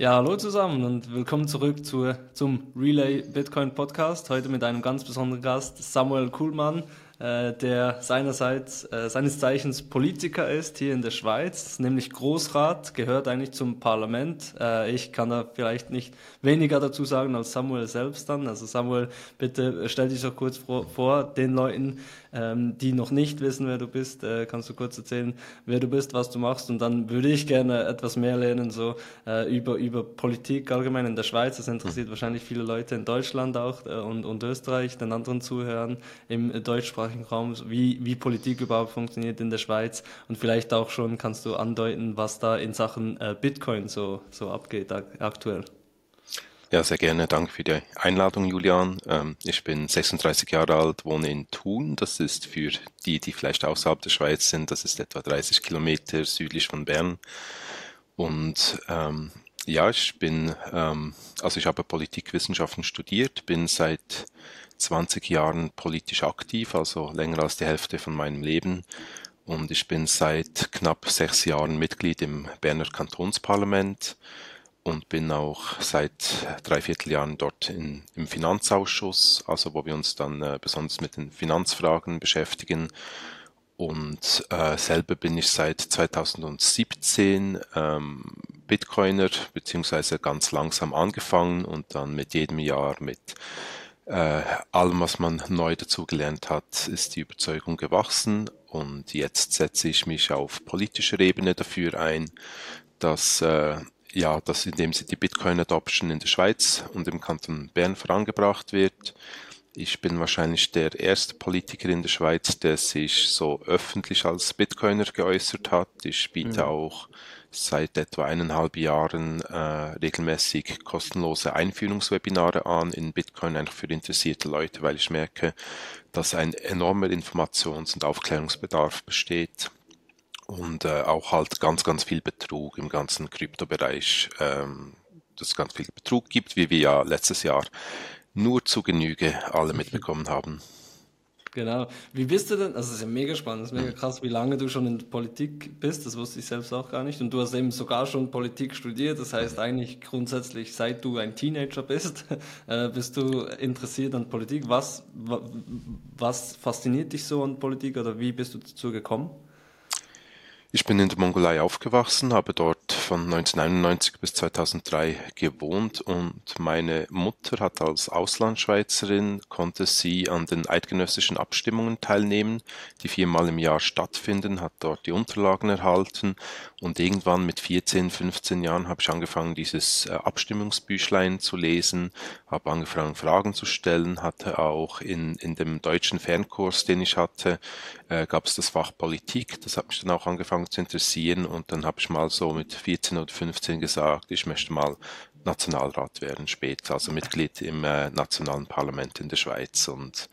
Ja, hallo zusammen und willkommen zurück zu, zum Relay Bitcoin Podcast. Heute mit einem ganz besonderen Gast, Samuel Kuhlmann, äh, der seinerseits, äh, seines Zeichens Politiker ist hier in der Schweiz, nämlich Großrat, gehört eigentlich zum Parlament. Äh, ich kann da vielleicht nicht weniger dazu sagen als Samuel selbst dann. Also Samuel, bitte stell dich doch kurz vor, den Leuten, ähm, die noch nicht wissen, wer du bist, äh, kannst du kurz erzählen, wer du bist, was du machst und dann würde ich gerne etwas mehr lernen so äh, über über Politik allgemein in der Schweiz. Das interessiert wahrscheinlich viele Leute in Deutschland auch äh, und, und Österreich, den anderen Zuhörern im deutschsprachigen Raum, wie wie Politik überhaupt funktioniert in der Schweiz und vielleicht auch schon kannst du andeuten, was da in Sachen äh, Bitcoin so so abgeht aktuell. Ja, sehr gerne. Danke für die Einladung, Julian. Ähm, ich bin 36 Jahre alt, wohne in Thun. Das ist für die, die vielleicht außerhalb der Schweiz sind, das ist etwa 30 Kilometer südlich von Bern. Und ähm, ja, ich bin, ähm, also ich habe Politikwissenschaften studiert, bin seit 20 Jahren politisch aktiv, also länger als die Hälfte von meinem Leben. Und ich bin seit knapp sechs Jahren Mitglied im Berner Kantonsparlament und bin auch seit dreiviertel Jahren dort in, im Finanzausschuss, also wo wir uns dann äh, besonders mit den Finanzfragen beschäftigen. Und äh, selber bin ich seit 2017 ähm, Bitcoiner, beziehungsweise ganz langsam angefangen und dann mit jedem Jahr mit äh, allem, was man neu dazugelernt hat, ist die Überzeugung gewachsen. Und jetzt setze ich mich auf politischer Ebene dafür ein, dass äh, ja, dass indem sie die Bitcoin-Adoption in der Schweiz und im Kanton Bern vorangebracht wird. Ich bin wahrscheinlich der erste Politiker in der Schweiz, der sich so öffentlich als Bitcoiner geäußert hat. Ich biete mhm. auch seit etwa eineinhalb Jahren äh, regelmäßig kostenlose Einführungswebinare an in Bitcoin, einfach für interessierte Leute, weil ich merke, dass ein enormer Informations- und Aufklärungsbedarf besteht und äh, auch halt ganz, ganz viel Betrug im ganzen Kryptobereich, ähm, dass es ganz viel Betrug gibt, wie wir ja letztes Jahr nur zu Genüge alle mitbekommen haben. Genau. Wie bist du denn, also es ist ja mega spannend, es ist mega krass, wie lange du schon in Politik bist, das wusste ich selbst auch gar nicht. Und du hast eben sogar schon Politik studiert, das heißt eigentlich grundsätzlich, seit du ein Teenager bist, äh, bist du interessiert an Politik. Was, was fasziniert dich so an Politik oder wie bist du dazu gekommen? Ich bin in der Mongolei aufgewachsen, habe dort von 1991 bis 2003 gewohnt und meine Mutter hat als Auslandschweizerin, konnte sie an den eidgenössischen Abstimmungen teilnehmen, die viermal im Jahr stattfinden, hat dort die Unterlagen erhalten und irgendwann mit 14, 15 Jahren habe ich angefangen, dieses äh, Abstimmungsbüchlein zu lesen, habe angefangen, Fragen zu stellen, hatte auch in, in dem deutschen Fernkurs, den ich hatte, äh, gab es das Fach Politik, das hat mich dann auch angefangen zu interessieren und dann habe ich mal so mit 14 oder 15 gesagt, ich möchte mal Nationalrat werden später, also Mitglied im äh, nationalen Parlament in der Schweiz und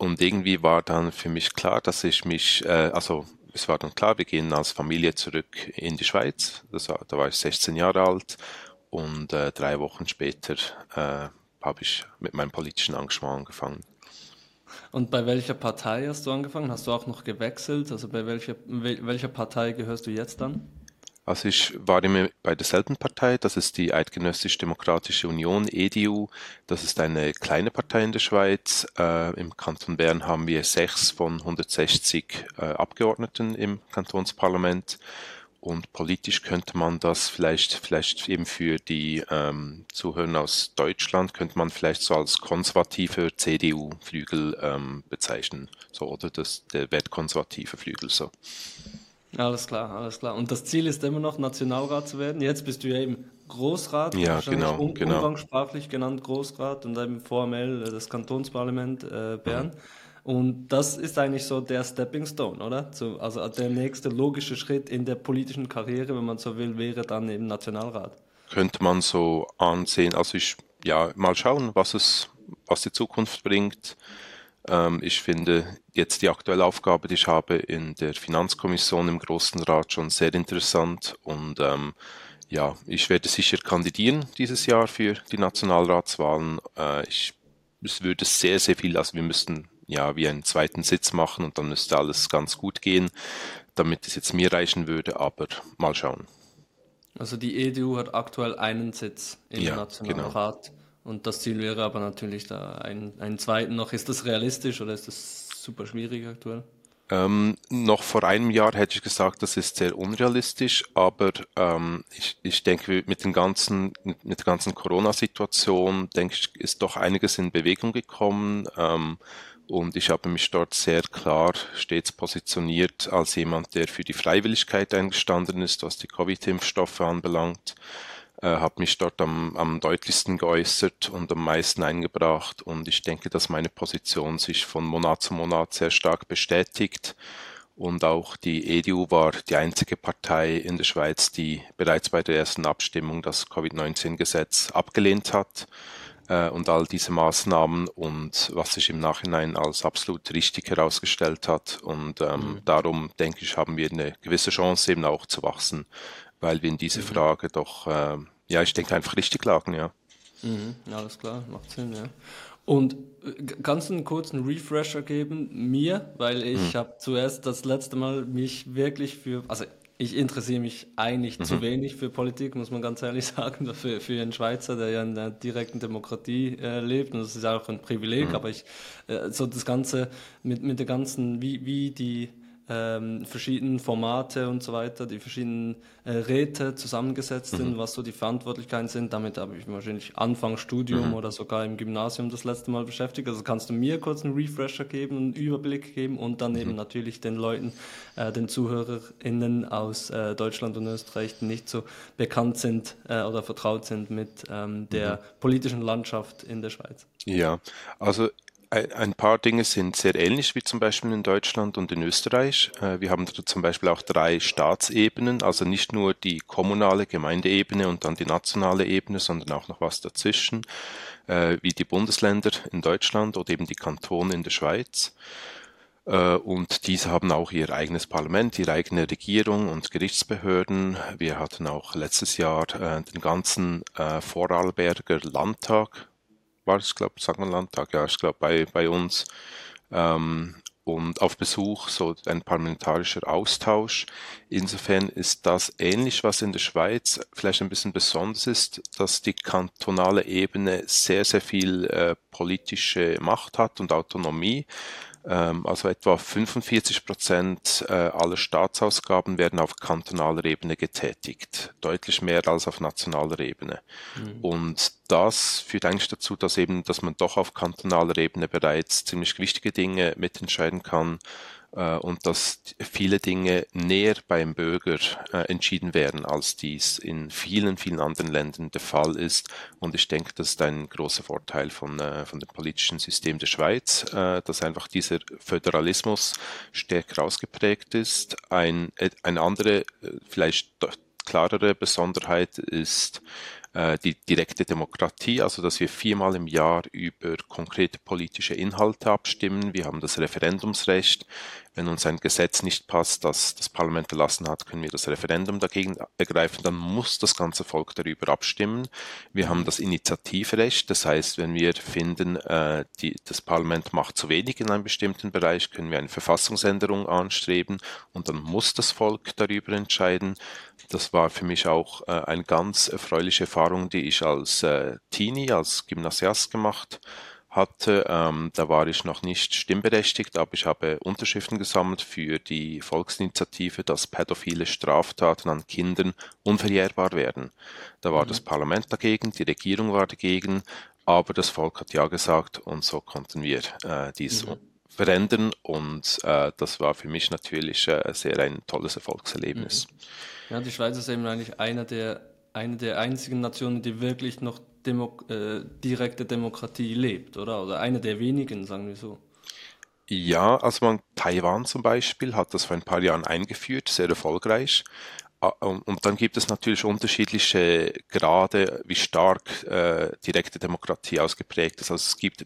und irgendwie war dann für mich klar, dass ich mich, äh, also es war dann klar, wir gehen als Familie zurück in die Schweiz. War, da war ich 16 Jahre alt und äh, drei Wochen später äh, habe ich mit meinem politischen Engagement angefangen. Und bei welcher Partei hast du angefangen? Hast du auch noch gewechselt? Also bei welcher, welcher Partei gehörst du jetzt dann? Also ich war immer bei derselben Partei, das ist die Eidgenössisch-Demokratische Union, EDU. Das ist eine kleine Partei in der Schweiz. Äh, Im Kanton Bern haben wir sechs von 160 äh, Abgeordneten im Kantonsparlament. Und politisch könnte man das vielleicht, vielleicht eben für die ähm, Zuhörer aus Deutschland, könnte man vielleicht so als konservativer CDU-Flügel ähm, bezeichnen. So, oder das, der wertkonservative Flügel so. Alles klar, alles klar. Und das Ziel ist immer noch, Nationalrat zu werden. Jetzt bist du ja eben Großrat, ja, genau, um, genau. umgangssprachlich genannt Großrat und eben formell äh, das Kantonsparlament äh, Bern. Mhm. Und das ist eigentlich so der Stepping Stone, oder? So, also der nächste logische Schritt in der politischen Karriere, wenn man so will, wäre dann eben Nationalrat. Könnte man so ansehen. Also ich, ja, mal schauen, was es, was die Zukunft bringt. Ähm, ich finde jetzt die aktuelle Aufgabe, die ich habe in der Finanzkommission im Großen Rat schon sehr interessant und ähm, ja, ich werde sicher kandidieren dieses Jahr für die Nationalratswahlen. Äh, ich, es würde sehr, sehr viel, also wir müssten ja wie einen zweiten Sitz machen und dann müsste alles ganz gut gehen, damit es jetzt mir reichen würde, aber mal schauen. Also die EDU hat aktuell einen Sitz im Ja, Nationalrat genau. Und das Ziel wäre aber natürlich da einen, einen zweiten noch. Ist das realistisch oder ist das super schwierig aktuell? Ähm, noch vor einem Jahr hätte ich gesagt, das ist sehr unrealistisch, aber ähm, ich, ich denke, mit den ganzen, mit der ganzen Corona-Situation, denke ich, ist doch einiges in Bewegung gekommen. Ähm, und ich habe mich dort sehr klar stets positioniert als jemand, der für die Freiwilligkeit eingestanden ist, was die Covid-Impfstoffe anbelangt äh, habe mich dort am, am deutlichsten geäußert und am meisten eingebracht. Und ich denke, dass meine Position sich von Monat zu Monat sehr stark bestätigt. Und auch die EDU war die einzige Partei in der Schweiz, die bereits bei der ersten Abstimmung das Covid-19-Gesetz abgelehnt hat äh, und all diese Maßnahmen und was sich im Nachhinein als absolut richtig herausgestellt hat. Und ähm, mhm. darum denke ich, haben wir eine gewisse Chance eben auch zu wachsen weil wir in diese mhm. Frage doch, äh, ja, ich denke einfach richtig lagen, ja. Mhm, alles klar, macht Sinn, ja. Und kannst du einen kurzen Refresher geben, mir, weil ich mhm. habe zuerst das letzte Mal mich wirklich für, also ich interessiere mich eigentlich mhm. zu wenig für Politik, muss man ganz ehrlich sagen, für, für einen Schweizer, der ja in der direkten Demokratie äh, lebt. Und das ist auch ein Privileg, mhm. aber ich, äh, so das Ganze mit, mit der ganzen, wie, wie die ähm, verschiedenen Formate und so weiter, die verschiedenen äh, Räte zusammengesetzt sind, mhm. was so die Verantwortlichkeiten sind. Damit habe ich mich wahrscheinlich Anfang Studium mhm. oder sogar im Gymnasium das letzte Mal beschäftigt. Also kannst du mir kurz einen Refresher geben, einen Überblick geben und dann mhm. eben natürlich den Leuten, äh, den ZuhörerInnen aus äh, Deutschland und Österreich, die nicht so bekannt sind äh, oder vertraut sind mit ähm, der mhm. politischen Landschaft in der Schweiz. Ja, also ein paar Dinge sind sehr ähnlich wie zum Beispiel in Deutschland und in Österreich. Äh, wir haben zum Beispiel auch drei Staatsebenen, also nicht nur die kommunale Gemeindeebene und dann die nationale Ebene, sondern auch noch was dazwischen, äh, wie die Bundesländer in Deutschland oder eben die Kantone in der Schweiz. Äh, und diese haben auch ihr eigenes Parlament, ihre eigene Regierung und Gerichtsbehörden. Wir hatten auch letztes Jahr den ganzen Vorarlberger Landtag war es, glaube ich, man Landtag, ja, ich glaube bei, bei uns. Ähm, und auf Besuch, so ein parlamentarischer Austausch. Insofern ist das ähnlich, was in der Schweiz vielleicht ein bisschen besonders ist, dass die kantonale Ebene sehr, sehr viel äh, politische Macht hat und Autonomie. Ähm, also etwa 45 Prozent äh, aller Staatsausgaben werden auf kantonaler Ebene getätigt, deutlich mehr als auf nationaler Ebene. Mhm. Und das führt eigentlich dazu, dass eben, dass man doch auf kantonaler Ebene bereits ziemlich wichtige Dinge mitentscheiden kann und dass viele Dinge näher beim Bürger äh, entschieden werden, als dies in vielen, vielen anderen Ländern der Fall ist. Und ich denke, das ist ein großer Vorteil von, äh, von dem politischen System der Schweiz, dass einfach dieser Föderalismus stärker ausgeprägt ist. Ein, eine andere, vielleicht klarere Besonderheit ist, äh, die direkte Demokratie, also dass wir viermal im Jahr über konkrete politische Inhalte abstimmen. Wir haben das Referendumsrecht. Wenn uns ein Gesetz nicht passt, das das Parlament erlassen hat, können wir das Referendum dagegen ergreifen. Dann muss das ganze Volk darüber abstimmen. Wir haben das Initiativrecht. Das heißt, wenn wir finden, äh, die, das Parlament macht zu wenig in einem bestimmten Bereich, können wir eine Verfassungsänderung anstreben und dann muss das Volk darüber entscheiden. Das war für mich auch äh, eine ganz erfreuliche Erfahrung, die ich als äh, Teenie, als Gymnasiast gemacht hatte. Ähm, da war ich noch nicht stimmberechtigt, aber ich habe Unterschriften gesammelt für die Volksinitiative, dass pädophile Straftaten an Kindern unverjährbar werden. Da war mhm. das Parlament dagegen, die Regierung war dagegen, aber das Volk hat ja gesagt und so konnten wir äh, dies mhm. verändern und äh, das war für mich natürlich äh, sehr ein tolles Erfolgserlebnis. Mhm. Ja, die Schweiz ist eben eigentlich einer der, eine der einzigen Nationen, die wirklich noch Demo äh, direkte Demokratie lebt, oder? Oder eine der wenigen, sagen wir so. Ja, also man, Taiwan zum Beispiel hat das vor ein paar Jahren eingeführt, sehr erfolgreich. Und dann gibt es natürlich unterschiedliche Grade, wie stark äh, direkte Demokratie ausgeprägt ist. Also es gibt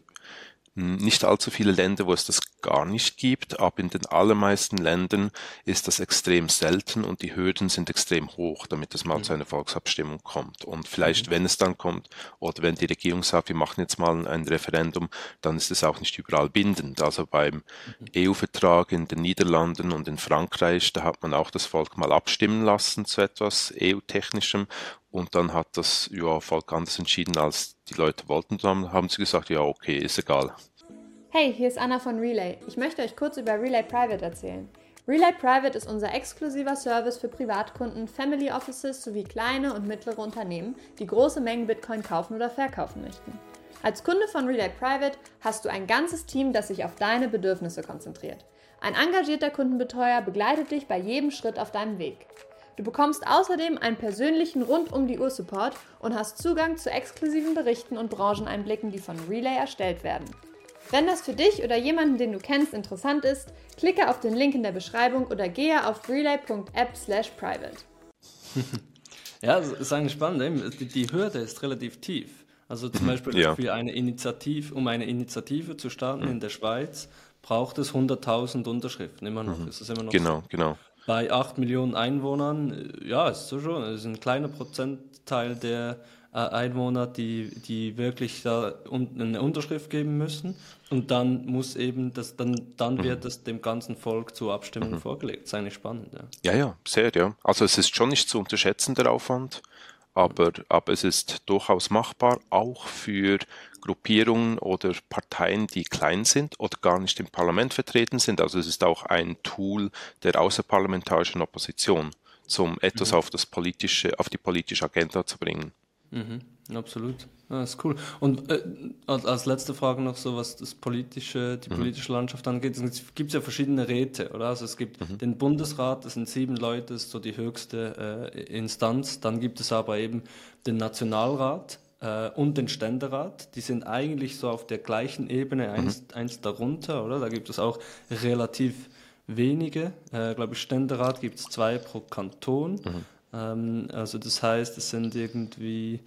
nicht allzu viele Länder, wo es das gar nicht gibt, aber in den allermeisten Ländern ist das extrem selten und die Hürden sind extrem hoch, damit es mal mhm. zu einer Volksabstimmung kommt. Und vielleicht, mhm. wenn es dann kommt, oder wenn die Regierung sagt, wir machen jetzt mal ein Referendum, dann ist es auch nicht überall bindend. Also beim mhm. EU-Vertrag in den Niederlanden und in Frankreich, da hat man auch das Volk mal abstimmen lassen zu etwas EU-technischem und dann hat das ja, Volk anders entschieden, als die Leute wollten. Dann haben sie gesagt, ja, okay, ist egal. Hey, hier ist Anna von Relay. Ich möchte euch kurz über Relay Private erzählen. Relay Private ist unser exklusiver Service für Privatkunden, Family Offices sowie kleine und mittlere Unternehmen, die große Mengen Bitcoin kaufen oder verkaufen möchten. Als Kunde von Relay Private hast du ein ganzes Team, das sich auf deine Bedürfnisse konzentriert. Ein engagierter Kundenbetreuer begleitet dich bei jedem Schritt auf deinem Weg. Du bekommst außerdem einen persönlichen rund um die Uhr Support und hast Zugang zu exklusiven Berichten und Brancheneinblicken, die von Relay erstellt werden. Wenn das für dich oder jemanden, den du kennst, interessant ist, klicke auf den Link in der Beschreibung oder gehe auf relay.app/private. ja, das ist eigentlich spannend. Die, Hürde ist relativ tief. Also zum mhm. Beispiel ja. für eine Initiative, um eine Initiative zu starten mhm. in der Schweiz, braucht es 100.000 Unterschriften. Immer noch. Mhm. Ist immer noch genau, so. genau. Bei 8 Millionen Einwohnern, ja, ist so schon, ist ein kleiner Prozentteil der äh, Einwohner, die, die wirklich da eine Unterschrift geben müssen. Und dann muss eben das, dann, dann mhm. wird es dem ganzen Volk zur Abstimmung mhm. vorgelegt. Das ist eigentlich spannend, ja. Ja, ja, sehr, ja. Also es ist schon nicht zu unterschätzen, der Aufwand, aber, aber es ist durchaus machbar, auch für Gruppierungen oder Parteien, die klein sind oder gar nicht im Parlament vertreten sind. Also es ist auch ein Tool der außerparlamentarischen Opposition, um etwas mhm. auf das politische, auf die politische Agenda zu bringen. Mhm, absolut. Ja, das ist cool. Und äh, als letzte Frage noch so, was das politische, die mhm. politische Landschaft angeht. Es gibt ja verschiedene Räte, oder? Also es gibt mhm. den Bundesrat, das sind sieben Leute, das ist so die höchste äh, Instanz. Dann gibt es aber eben den Nationalrat äh, und den Ständerat. Die sind eigentlich so auf der gleichen Ebene, eins, mhm. eins darunter, oder? Da gibt es auch relativ wenige. Äh, glaube ich, Ständerat gibt es zwei pro Kanton. Mhm. Ähm, also das heißt, es sind irgendwie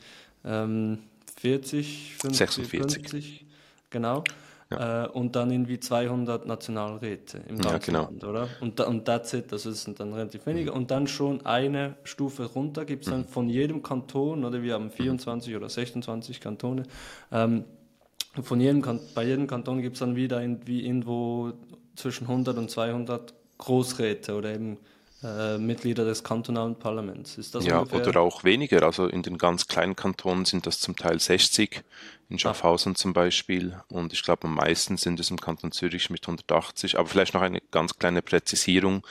ähm, 40, 50, 46. 50, genau. Ja. Äh, und dann irgendwie 200 Nationalräte im ganzen ja, genau. Land, oder? Und, und that's it, also es sind dann relativ wenige. Mhm. Und dann schon eine Stufe runter gibt es dann mhm. von jedem Kanton, oder wir haben 24 mhm. oder 26 Kantone, ähm, von jedem, bei jedem Kanton gibt es dann wieder irgendwie irgendwo zwischen 100 und 200 Großräte oder eben äh, Mitglieder des kantonalen Parlaments. Ist das ja, ungefähr? oder auch weniger. Also in den ganz kleinen Kantonen sind das zum Teil 60, in ah. Schaffhausen ah. zum Beispiel. Und ich glaube, am meisten sind es im Kanton Zürich mit 180. Aber vielleicht noch eine ganz kleine Präzisierung.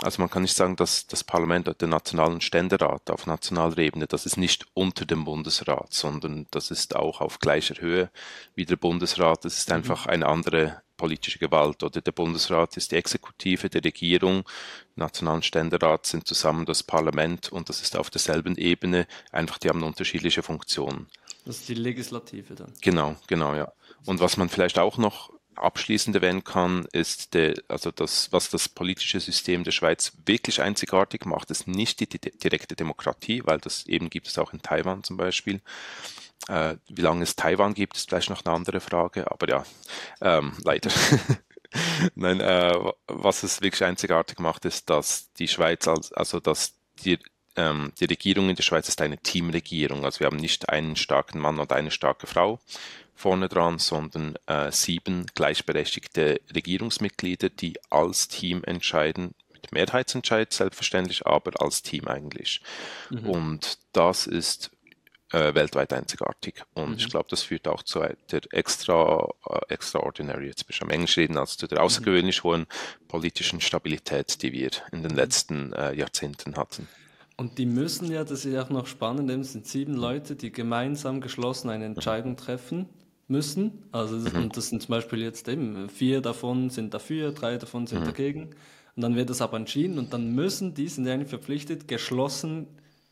Also man kann nicht sagen, dass das Parlament der nationalen Ständerat auf nationaler Ebene, das ist nicht unter dem Bundesrat, sondern das ist auch auf gleicher Höhe wie der Bundesrat. Das ist mhm. einfach eine andere politische Gewalt. Oder der Bundesrat ist die Exekutive der Regierung, nationalen Ständerat sind zusammen das Parlament und das ist auf derselben Ebene, einfach die haben unterschiedliche Funktionen. Das ist die Legislative dann. Genau, genau, ja. Und was man vielleicht auch noch abschließend erwähnen kann, ist der, also das, was das politische System der Schweiz wirklich einzigartig macht, ist nicht die, die direkte Demokratie, weil das eben gibt es auch in Taiwan zum Beispiel, äh, wie lange es Taiwan gibt, ist vielleicht noch eine andere Frage, aber ja, ähm, leider. Nein, äh, was es wirklich einzigartig macht, ist, dass die Schweiz, als, also dass die, ähm, die Regierung in der Schweiz ist eine Teamregierung. Also wir haben nicht einen starken Mann oder eine starke Frau vorne dran, sondern äh, sieben gleichberechtigte Regierungsmitglieder, die als Team entscheiden, mit Mehrheitsentscheid selbstverständlich, aber als Team eigentlich. Mhm. Und das ist äh, weltweit einzigartig. Und mhm. ich glaube, das führt auch zu der extra, äh, extraordinary, jetzt bist du am Englisch reden, also zu der mhm. außergewöhnlich hohen politischen Stabilität, die wir in den letzten äh, Jahrzehnten hatten. Und die müssen ja, das ist ja auch noch spannend, es sind sieben Leute, die gemeinsam geschlossen eine Entscheidung treffen müssen. Also das, mhm. und das sind zum Beispiel jetzt eben vier davon sind dafür, drei davon sind mhm. dagegen. Und dann wird das aber entschieden und dann müssen die, sind eigentlich verpflichtet, geschlossen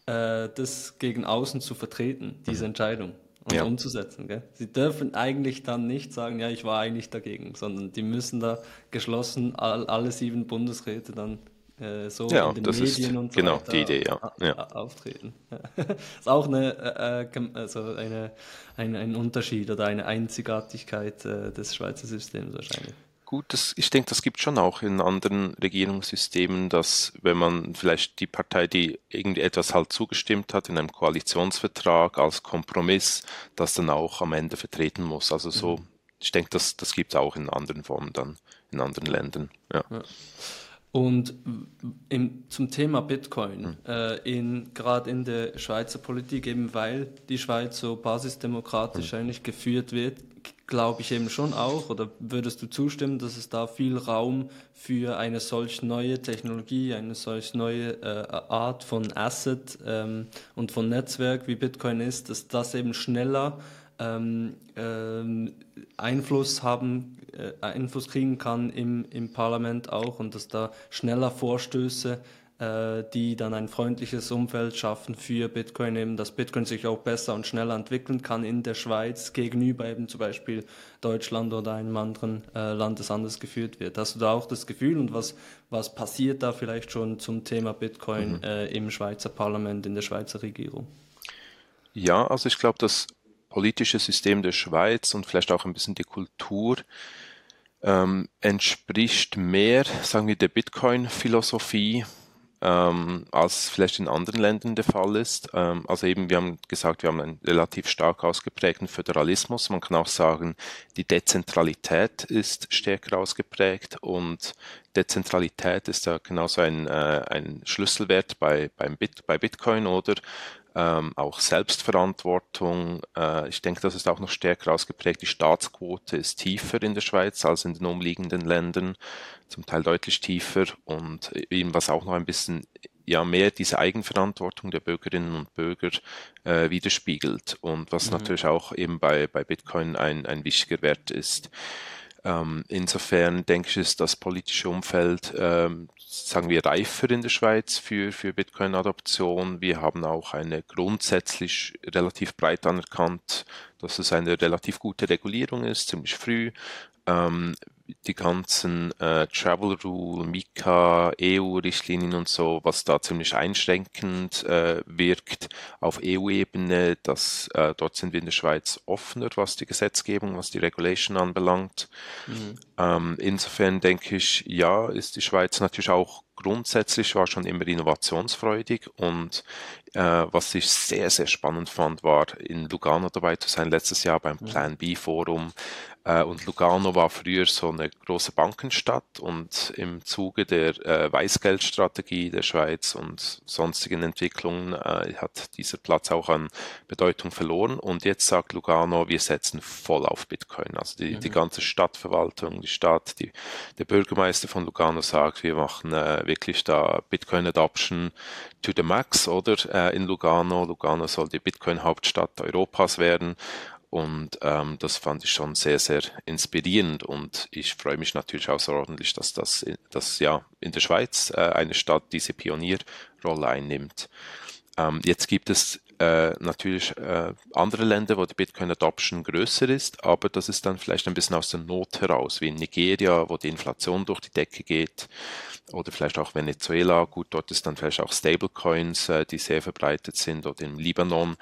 äh, das gegen außen zu vertreten, diese mhm. Entscheidung und ja. umzusetzen. Gell? Sie dürfen eigentlich dann nicht sagen, ja, ich war eigentlich dagegen, sondern die müssen da geschlossen all, alle sieben Bundesräte dann äh, so ja, in den Medien und so genau weiter die Idee, ja. ja. auftreten. ist auch eine, äh, äh also eine, ein, ein Unterschied oder eine Einzigartigkeit äh, des Schweizer Systems wahrscheinlich. Gut, das, ich denke, das gibt schon auch in anderen Regierungssystemen, dass wenn man vielleicht die Partei, die irgendwie etwas halt zugestimmt hat in einem Koalitionsvertrag als Kompromiss, das dann auch am Ende vertreten muss. Also so, mhm. ich denke, das, das gibt es auch in anderen Formen dann, in anderen Ländern. Ja. ja. Und im, zum Thema Bitcoin, mhm. äh, in, gerade in der Schweizer Politik, eben weil die Schweiz so basisdemokratisch mhm. eigentlich geführt wird, glaube ich eben schon auch, oder würdest du zustimmen, dass es da viel Raum für eine solch neue Technologie, eine solch neue äh, Art von Asset ähm, und von Netzwerk wie Bitcoin ist, dass das eben schneller ähm, ähm, Einfluss haben, äh, Einfluss kriegen kann im, im Parlament auch und dass da schneller Vorstöße die dann ein freundliches Umfeld schaffen für Bitcoin, eben, dass Bitcoin sich auch besser und schneller entwickeln kann in der Schweiz gegenüber eben zum Beispiel Deutschland oder einem anderen äh, Land, das anders geführt wird. Hast du da auch das Gefühl und was, was passiert da vielleicht schon zum Thema Bitcoin mhm. äh, im Schweizer Parlament, in der Schweizer Regierung? Ja, also ich glaube, das politische System der Schweiz und vielleicht auch ein bisschen die Kultur ähm, entspricht mehr, sagen wir, der Bitcoin-Philosophie ähm, als vielleicht in anderen Ländern der Fall ist. Ähm, also eben, wir haben gesagt, wir haben einen relativ stark ausgeprägten Föderalismus. Man kann auch sagen, die Dezentralität ist stärker ausgeprägt und Dezentralität ist ja genauso ein, äh, ein Schlüsselwert bei, beim Bit, bei Bitcoin oder ähm, auch Selbstverantwortung. Äh, ich denke, das ist auch noch stärker ausgeprägt. Die Staatsquote ist tiefer in der Schweiz als in den umliegenden Ländern, zum Teil deutlich tiefer und eben was auch noch ein bisschen ja mehr diese Eigenverantwortung der Bürgerinnen und Bürger äh, widerspiegelt und was mhm. natürlich auch eben bei, bei Bitcoin ein, ein wichtiger Wert ist. Ähm, insofern denke ich, ist das politische Umfeld, ähm, sagen wir, reifer in der Schweiz für, für Bitcoin-Adoption. Wir haben auch eine grundsätzlich relativ breit anerkannt, dass es eine relativ gute Regulierung ist, ziemlich früh. Ähm, die ganzen äh, Travel Rule, Mika, EU-Richtlinien und so, was da ziemlich einschränkend äh, wirkt auf EU-Ebene, dass äh, dort sind wir in der Schweiz offener, was die Gesetzgebung, was die Regulation anbelangt. Mhm. Ähm, insofern denke ich, ja, ist die Schweiz natürlich auch grundsätzlich war schon immer innovationsfreudig und äh, was ich sehr, sehr spannend fand, war in Lugano dabei zu sein, letztes Jahr beim Plan B Forum, äh, und Lugano war früher so eine große Bankenstadt und im Zuge der äh, Weißgeldstrategie der Schweiz und sonstigen Entwicklungen äh, hat dieser Platz auch an Bedeutung verloren. Und jetzt sagt Lugano, wir setzen voll auf Bitcoin. Also die, mhm. die ganze Stadtverwaltung, die Stadt, die, der Bürgermeister von Lugano sagt, wir machen äh, wirklich da Bitcoin Adoption to the max, oder? Äh, in Lugano. Lugano soll die Bitcoin-Hauptstadt Europas werden. Und ähm, das fand ich schon sehr, sehr inspirierend. Und ich freue mich natürlich außerordentlich, dass das dass, ja, in der Schweiz äh, eine Stadt diese Pionierrolle einnimmt. Ähm, jetzt gibt es äh, natürlich äh, andere Länder, wo die Bitcoin-Adoption größer ist, aber das ist dann vielleicht ein bisschen aus der Not heraus, wie in Nigeria, wo die Inflation durch die Decke geht, oder vielleicht auch Venezuela, gut, dort ist dann vielleicht auch Stablecoins, äh, die sehr verbreitet sind, oder im Libanon,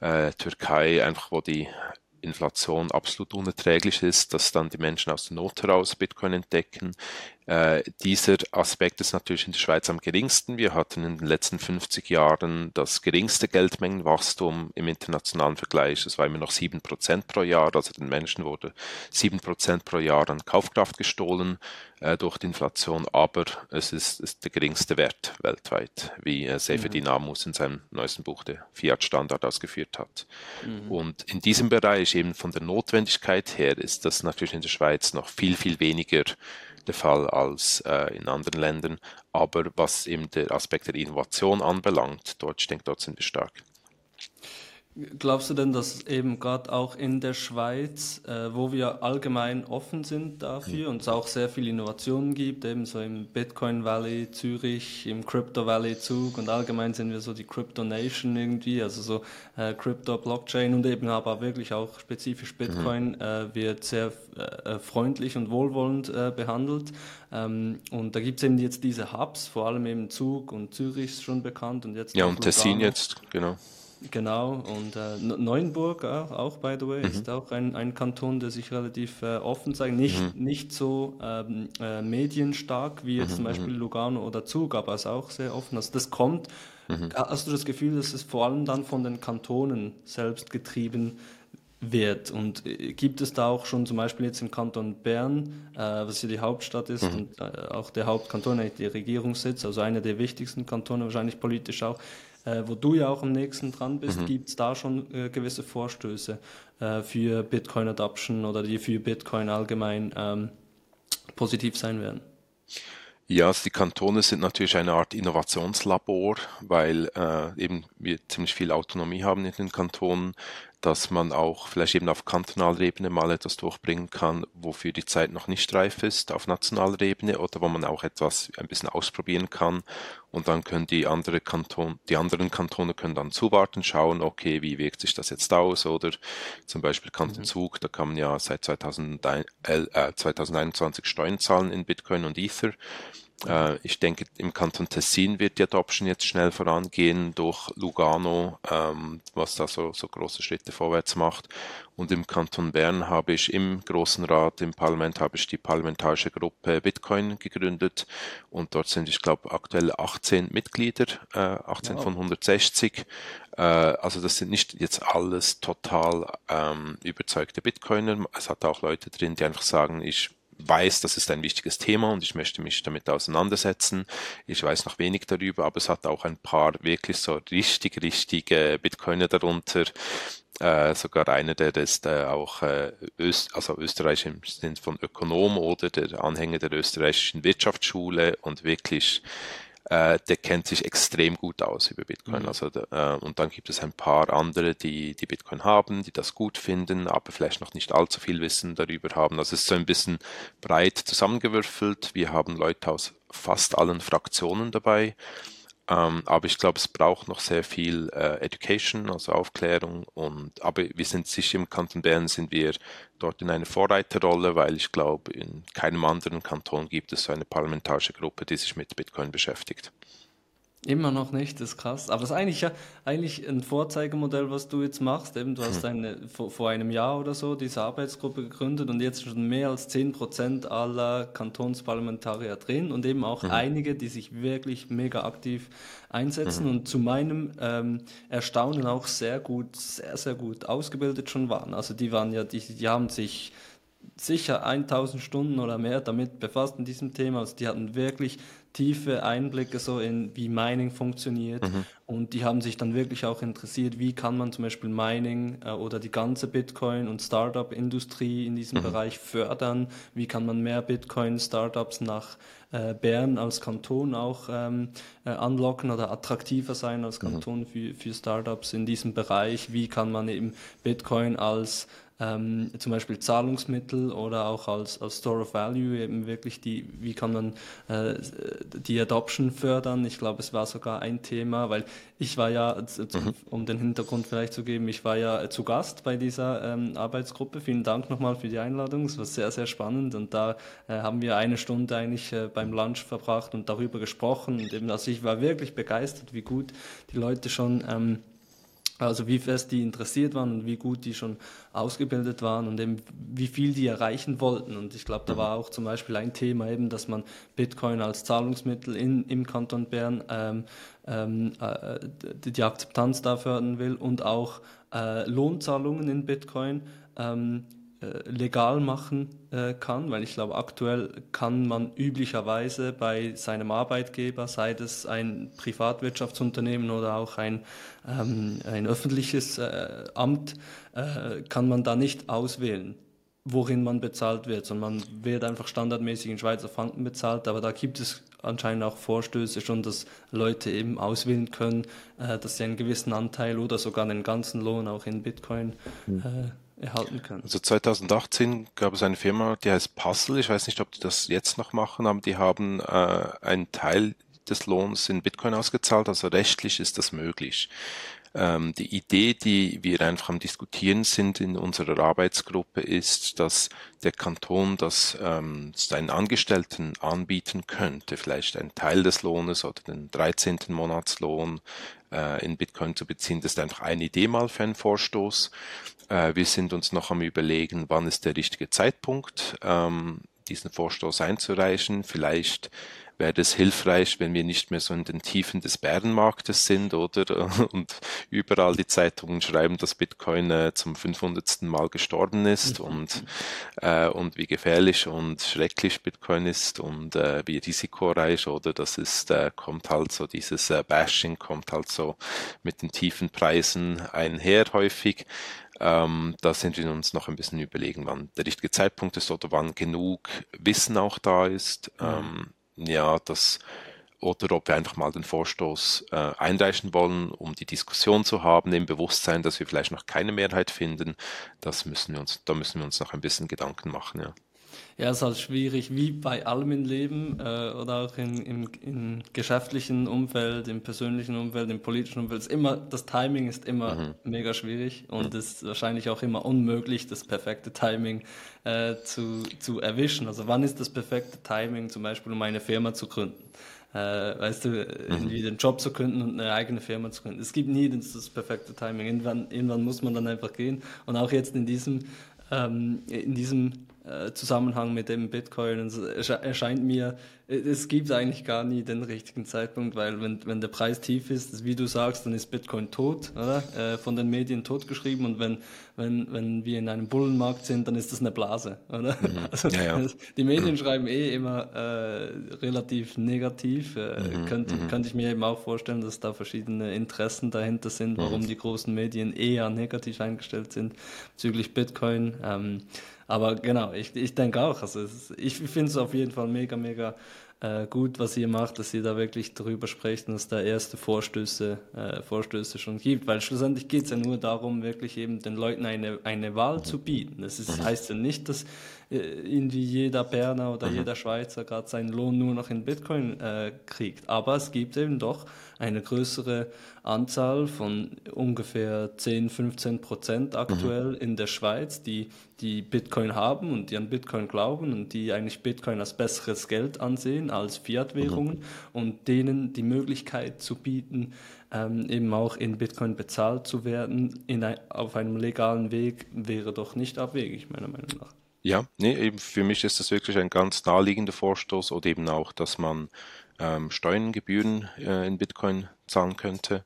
äh, Türkei, einfach wo die Inflation absolut unerträglich ist, dass dann die Menschen aus der Not heraus Bitcoin entdecken. Äh, dieser Aspekt ist natürlich in der Schweiz am geringsten. Wir hatten in den letzten 50 Jahren das geringste Geldmengenwachstum im internationalen Vergleich. Es war immer noch 7% pro Jahr, also den Menschen wurde 7% pro Jahr an Kaufkraft gestohlen äh, durch die Inflation, aber es ist, ist, der geringste Wert weltweit, wie äh, Seyfedin Amus in seinem neuesten Buch, der Fiat-Standard, ausgeführt hat. Mhm. Und in diesem Bereich eben von der Notwendigkeit her ist das natürlich in der Schweiz noch viel, viel weniger der Fall als äh, in anderen Ländern. Aber was eben der Aspekt der Innovation anbelangt, dort, ich denke, dort sind wir stark. Glaubst du denn, dass eben gerade auch in der Schweiz, äh, wo wir allgemein offen sind dafür mhm. und es auch sehr viel Innovationen gibt, ebenso im Bitcoin Valley Zürich, im Crypto Valley Zug und allgemein sind wir so die Crypto Nation irgendwie, also so äh, Crypto Blockchain und eben aber wirklich auch spezifisch mhm. Bitcoin mhm. äh, wird sehr äh, freundlich und wohlwollend äh, behandelt. Ähm, und da gibt es eben jetzt diese Hubs, vor allem eben Zug und Zürich ist schon bekannt und jetzt. Ja, und Tessin jetzt, genau. Genau, und äh, Neuenburg auch, auch, by the way, mhm. ist auch ein, ein Kanton, der sich relativ äh, offen zeigt. Nicht, mhm. nicht so ähm, äh, medienstark wie jetzt mhm. zum Beispiel mhm. Lugano oder Zug, aber ist auch sehr offen. Also das kommt. Mhm. Hast du das Gefühl, dass es vor allem dann von den Kantonen selbst getrieben wird? Und äh, gibt es da auch schon zum Beispiel jetzt im Kanton Bern, äh, was ja die Hauptstadt ist mhm. und äh, auch der Hauptkanton, eigentlich der Regierungssitz, also einer der wichtigsten Kantone, wahrscheinlich politisch auch, äh, wo du ja auch am nächsten dran bist, mhm. gibt es da schon äh, gewisse Vorstöße äh, für Bitcoin Adoption oder die für Bitcoin allgemein ähm, positiv sein werden? Ja, also die Kantone sind natürlich eine Art Innovationslabor, weil äh, eben wir ziemlich viel Autonomie haben in den Kantonen dass man auch vielleicht eben auf kantonaler Ebene mal etwas durchbringen kann, wofür die Zeit noch nicht reif ist, auf nationaler Ebene oder wo man auch etwas ein bisschen ausprobieren kann. Und dann können die andere Kanton, die anderen Kantone können dann zuwarten, schauen, okay, wie wirkt sich das jetzt aus? Oder zum Beispiel Kanton mhm. Zug, da kann man ja seit 2001, äh, 2021 Steuern zahlen in Bitcoin und Ether äh, ich denke, im Kanton Tessin wird die Adoption jetzt schnell vorangehen durch Lugano, ähm, was da so, so große Schritte vorwärts macht. Und im Kanton Bern habe ich im Großen Rat, im Parlament, habe ich die parlamentarische Gruppe Bitcoin gegründet. Und dort sind, ich glaube, aktuell 18 Mitglieder, äh, 18 wow. von 160. Äh, also das sind nicht jetzt alles total ähm, überzeugte Bitcoiner. Es hat auch Leute drin, die einfach sagen, ich weiß, das ist ein wichtiges Thema und ich möchte mich damit auseinandersetzen. Ich weiß noch wenig darüber, aber es hat auch ein paar wirklich so richtig, richtige Bitcoiner darunter. Äh, sogar einer, der ist äh, auch äh, Öst, also Österreich im Sinn von Ökonom oder der Anhänger der österreichischen Wirtschaftsschule und wirklich äh, der kennt sich extrem gut aus über Bitcoin. Mhm. Also, äh, und dann gibt es ein paar andere, die, die Bitcoin haben, die das gut finden, aber vielleicht noch nicht allzu viel Wissen darüber haben. Also es ist so ein bisschen breit zusammengewürfelt. Wir haben Leute aus fast allen Fraktionen dabei. Ähm, aber ich glaube, es braucht noch sehr viel äh, Education, also Aufklärung. Und aber wir sind sicher im Kanton Bern sind wir dort in einer Vorreiterrolle, weil ich glaube, in keinem anderen Kanton gibt es so eine parlamentarische Gruppe, die sich mit Bitcoin beschäftigt. Immer noch nicht, das ist krass. Aber es ist eigentlich ja eigentlich ein Vorzeigemodell, was du jetzt machst. Eben, du hast hm. eine, vor, vor, einem Jahr oder so diese Arbeitsgruppe gegründet und jetzt schon mehr als 10% aller Kantonsparlamentarier drin und eben auch mhm. einige, die sich wirklich mega aktiv einsetzen mhm. und zu meinem ähm, Erstaunen auch sehr gut, sehr, sehr gut ausgebildet schon waren. Also die waren ja, die, die haben sich sicher 1000 Stunden oder mehr damit befasst in diesem Thema. Also die hatten wirklich tiefe Einblicke so in, wie Mining funktioniert. Mhm. Und die haben sich dann wirklich auch interessiert, wie kann man zum Beispiel Mining äh, oder die ganze Bitcoin- und Startup-Industrie in diesem mhm. Bereich fördern. Wie kann man mehr Bitcoin-Startups nach äh, Bern als Kanton auch ähm, äh, anlocken oder attraktiver sein als mhm. Kanton mhm. für, für Startups in diesem Bereich. Wie kann man eben Bitcoin als ähm, zum Beispiel Zahlungsmittel oder auch als, als Store of Value eben wirklich die, wie kann man äh, die Adoption fördern. Ich glaube, es war sogar ein Thema, weil ich war ja, mhm. um den Hintergrund vielleicht zu geben, ich war ja zu Gast bei dieser ähm, Arbeitsgruppe. Vielen Dank nochmal für die Einladung. Es war sehr, sehr spannend und da äh, haben wir eine Stunde eigentlich äh, beim Lunch verbracht und darüber gesprochen. Und eben, also ich war wirklich begeistert, wie gut die Leute schon ähm, also wie fest die interessiert waren und wie gut die schon ausgebildet waren und eben wie viel die erreichen wollten. Und ich glaube, da war auch zum Beispiel ein Thema eben, dass man Bitcoin als Zahlungsmittel in, im Kanton Bern ähm, ähm, äh, die Akzeptanz da fördern will und auch äh, Lohnzahlungen in Bitcoin ähm, äh, legal machen äh, kann, weil ich glaube, aktuell kann man üblicherweise bei seinem Arbeitgeber, sei es ein Privatwirtschaftsunternehmen oder auch ein, ähm, ein öffentliches äh, Amt, äh, kann man da nicht auswählen worin man bezahlt wird, sondern man wird einfach standardmäßig in Schweizer Franken bezahlt, aber da gibt es anscheinend auch Vorstöße schon, dass Leute eben auswählen können, äh, dass sie einen gewissen Anteil oder sogar den ganzen Lohn auch in Bitcoin hm. Erhalten können. Also 2018 gab es eine Firma, die heißt Puzzle. Ich weiß nicht, ob die das jetzt noch machen, aber die haben äh, einen Teil des Lohns in Bitcoin ausgezahlt. Also rechtlich ist das möglich. Ähm, die Idee, die wir einfach am Diskutieren sind in unserer Arbeitsgruppe, ist, dass der Kanton das ähm, seinen Angestellten anbieten könnte, vielleicht einen Teil des Lohnes oder den 13. Monatslohn äh, in Bitcoin zu beziehen. Das ist einfach eine Idee mal für einen Vorstoß. Äh, wir sind uns noch am überlegen, wann ist der richtige Zeitpunkt, ähm, diesen Vorstoß einzureichen. Vielleicht wäre es hilfreich, wenn wir nicht mehr so in den Tiefen des Bärenmarktes sind, oder? Und überall die Zeitungen schreiben, dass Bitcoin äh, zum 500. Mal gestorben ist mhm. und, äh, und wie gefährlich und schrecklich Bitcoin ist und äh, wie risikoreich, oder? Das ist, äh, kommt halt so, dieses äh, Bashing kommt halt so mit den tiefen Preisen einher häufig. Ähm, da sind wir uns noch ein bisschen überlegen, wann der richtige Zeitpunkt ist oder wann genug Wissen auch da ist. Mhm. Ähm, ja, das oder ob wir einfach mal den Vorstoß äh, einreichen wollen, um die Diskussion zu haben, im Bewusstsein, dass wir vielleicht noch keine Mehrheit finden. Das müssen wir uns, da müssen wir uns noch ein bisschen Gedanken machen, ja. Ja, es ist halt schwierig, wie bei allem im Leben äh, oder auch in, im, im geschäftlichen Umfeld, im persönlichen Umfeld, im politischen Umfeld. Ist immer, das Timing ist immer mhm. mega schwierig und mhm. es ist wahrscheinlich auch immer unmöglich, das perfekte Timing äh, zu, zu erwischen. Also wann ist das perfekte Timing zum Beispiel, um eine Firma zu gründen? Äh, weißt du, mhm. irgendwie den Job zu gründen und eine eigene Firma zu gründen. Es gibt nie das, das perfekte Timing. Irgendwann, irgendwann muss man dann einfach gehen. Und auch jetzt in diesem, ähm, in diesem Zusammenhang mit dem Bitcoin. Es erscheint mir, es gibt eigentlich gar nie den richtigen Zeitpunkt, weil wenn, wenn der Preis tief ist, wie du sagst, dann ist Bitcoin tot, oder? Äh, von den Medien totgeschrieben und wenn, wenn, wenn wir in einem Bullenmarkt sind, dann ist das eine Blase, oder? Mhm. Also, ja, ja. Die Medien schreiben eh immer äh, relativ negativ. Äh, mhm. Könnte, mhm. könnte ich mir eben auch vorstellen, dass da verschiedene Interessen dahinter sind, warum mhm. die großen Medien eher negativ eingestellt sind bezüglich Bitcoin. Ähm, aber genau, ich, ich denke auch. Also ist, ich finde es auf jeden Fall mega, mega äh, gut, was ihr macht, dass ihr da wirklich darüber sprecht und dass da erste Vorstöße, äh, Vorstöße schon gibt. Weil schlussendlich geht es ja nur darum, wirklich eben den Leuten eine, eine Wahl zu bieten. Das ist, mhm. heißt ja nicht, dass irgendwie jeder Berner oder mhm. jeder Schweizer gerade seinen Lohn nur noch in Bitcoin äh, kriegt. Aber es gibt eben doch eine größere Anzahl von ungefähr 10, 15 Prozent aktuell mhm. in der Schweiz, die, die Bitcoin haben und die an Bitcoin glauben und die eigentlich Bitcoin als besseres Geld ansehen als Fiat-Währungen mhm. und denen die Möglichkeit zu bieten, ähm, eben auch in Bitcoin bezahlt zu werden, in ein, auf einem legalen Weg, wäre doch nicht abwegig, meiner Meinung nach. Ja, nee, eben für mich ist das wirklich ein ganz naheliegender Vorstoß oder eben auch, dass man ähm, Steuern, Gebühren äh, in Bitcoin zahlen könnte.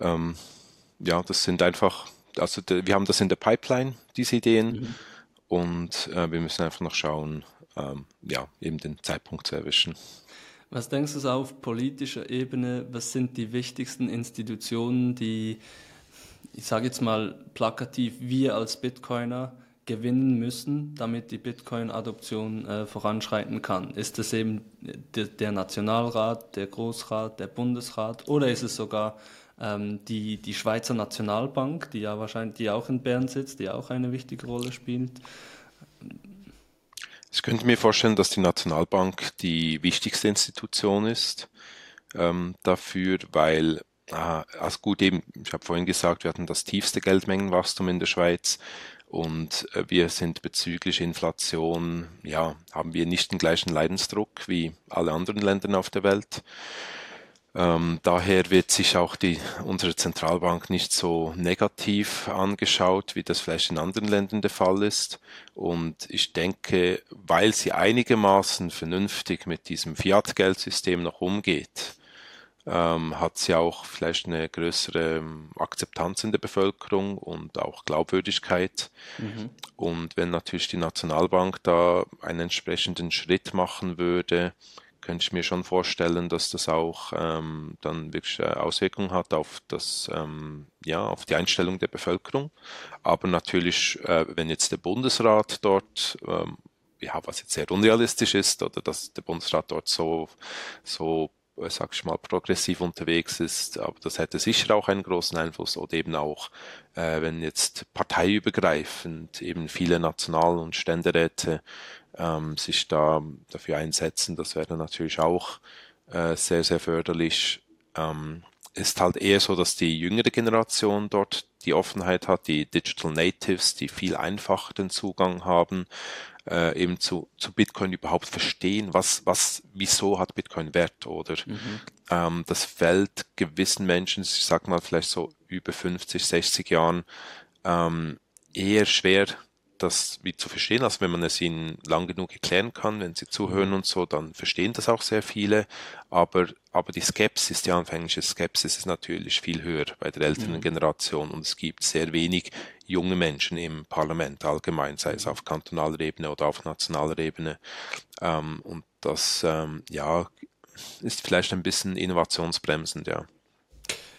Ähm, ja, das sind einfach, also de, wir haben das in der Pipeline, diese Ideen, mhm. und äh, wir müssen einfach noch schauen, ähm, ja, eben den Zeitpunkt zu erwischen. Was denkst du auf politischer Ebene, was sind die wichtigsten Institutionen, die, ich sage jetzt mal plakativ, wir als Bitcoiner gewinnen müssen, damit die Bitcoin-Adoption äh, voranschreiten kann? Ist es eben der, Nationalrat, der Großrat, der Bundesrat oder ist es sogar ähm, die, die Schweizer Nationalbank, die ja wahrscheinlich, die auch in Bern sitzt, die auch eine wichtige Rolle spielt? Ich könnte mir vorstellen, dass die Nationalbank die wichtigste Institution ist ähm, dafür, weil Ah, also gut, eben, ich habe vorhin gesagt, wir hatten das tiefste Geldmengenwachstum in der Schweiz. Und äh, wir sind bezüglich Inflation, ja, haben wir nicht den gleichen Leidensdruck wie alle anderen Länder auf der Welt. Ähm, daher wird sich auch die, unsere Zentralbank nicht so negativ angeschaut, wie das vielleicht in anderen Ländern der Fall ist. Und ich denke, weil sie einigermaßen vernünftig mit diesem Fiat-Geldsystem noch umgeht, ähm, hat sie auch vielleicht eine größere ähm, Akzeptanz in der Bevölkerung und auch Glaubwürdigkeit. Mhm. Und wenn natürlich die Nationalbank da einen entsprechenden Schritt machen würde, könnte ich mir schon vorstellen, dass das auch ähm, dann wirklich Auswirkungen hat auf das, ähm, ja, auf die Einstellung der Bevölkerung. Aber natürlich, äh, wenn jetzt der Bundesrat dort ähm, ja, was jetzt sehr unrealistisch ist, oder dass der Bundesrat dort so, so sag ich mal, progressiv unterwegs ist, aber das hätte sicher auch einen großen Einfluss oder eben auch, äh, wenn jetzt parteiübergreifend eben viele National- und Ständeräte ähm, sich da dafür einsetzen, das wäre natürlich auch äh, sehr, sehr förderlich. Ähm, ist halt eher so, dass die jüngere Generation dort die Offenheit hat, die Digital Natives, die viel einfacher den Zugang haben, äh, eben zu, zu Bitcoin überhaupt verstehen, was, was, wieso hat Bitcoin Wert oder mhm. ähm, das fällt gewissen Menschen, ich sag mal vielleicht so über 50, 60 Jahren, ähm, eher schwer, das wie zu verstehen. Also wenn man es ihnen lang genug erklären kann, wenn sie zuhören und so, dann verstehen das auch sehr viele. Aber, aber die Skepsis, die anfängliche Skepsis ist natürlich viel höher bei der älteren mhm. Generation und es gibt sehr wenig junge Menschen im Parlament allgemein, sei es auf kantonaler Ebene oder auf nationaler Ebene. Ähm, und das, ähm, ja, ist vielleicht ein bisschen innovationsbremsend, ja.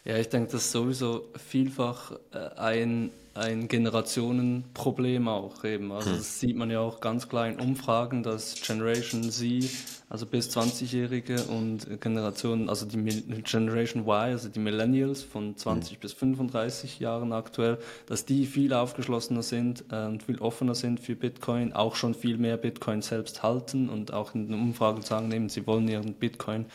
Ja, ich denke, das ist sowieso vielfach äh, ein ein Generationenproblem auch eben. Also hm. das sieht man ja auch ganz klar in Umfragen, dass Generation Z, also bis 20-Jährige und Generationen, also die Generation Y, also die Millennials von 20 hm. bis 35 Jahren aktuell, dass die viel aufgeschlossener sind äh, und viel offener sind für Bitcoin, auch schon viel mehr Bitcoin selbst halten und auch in den Umfragen sagen eben, sie wollen ihren Bitcoin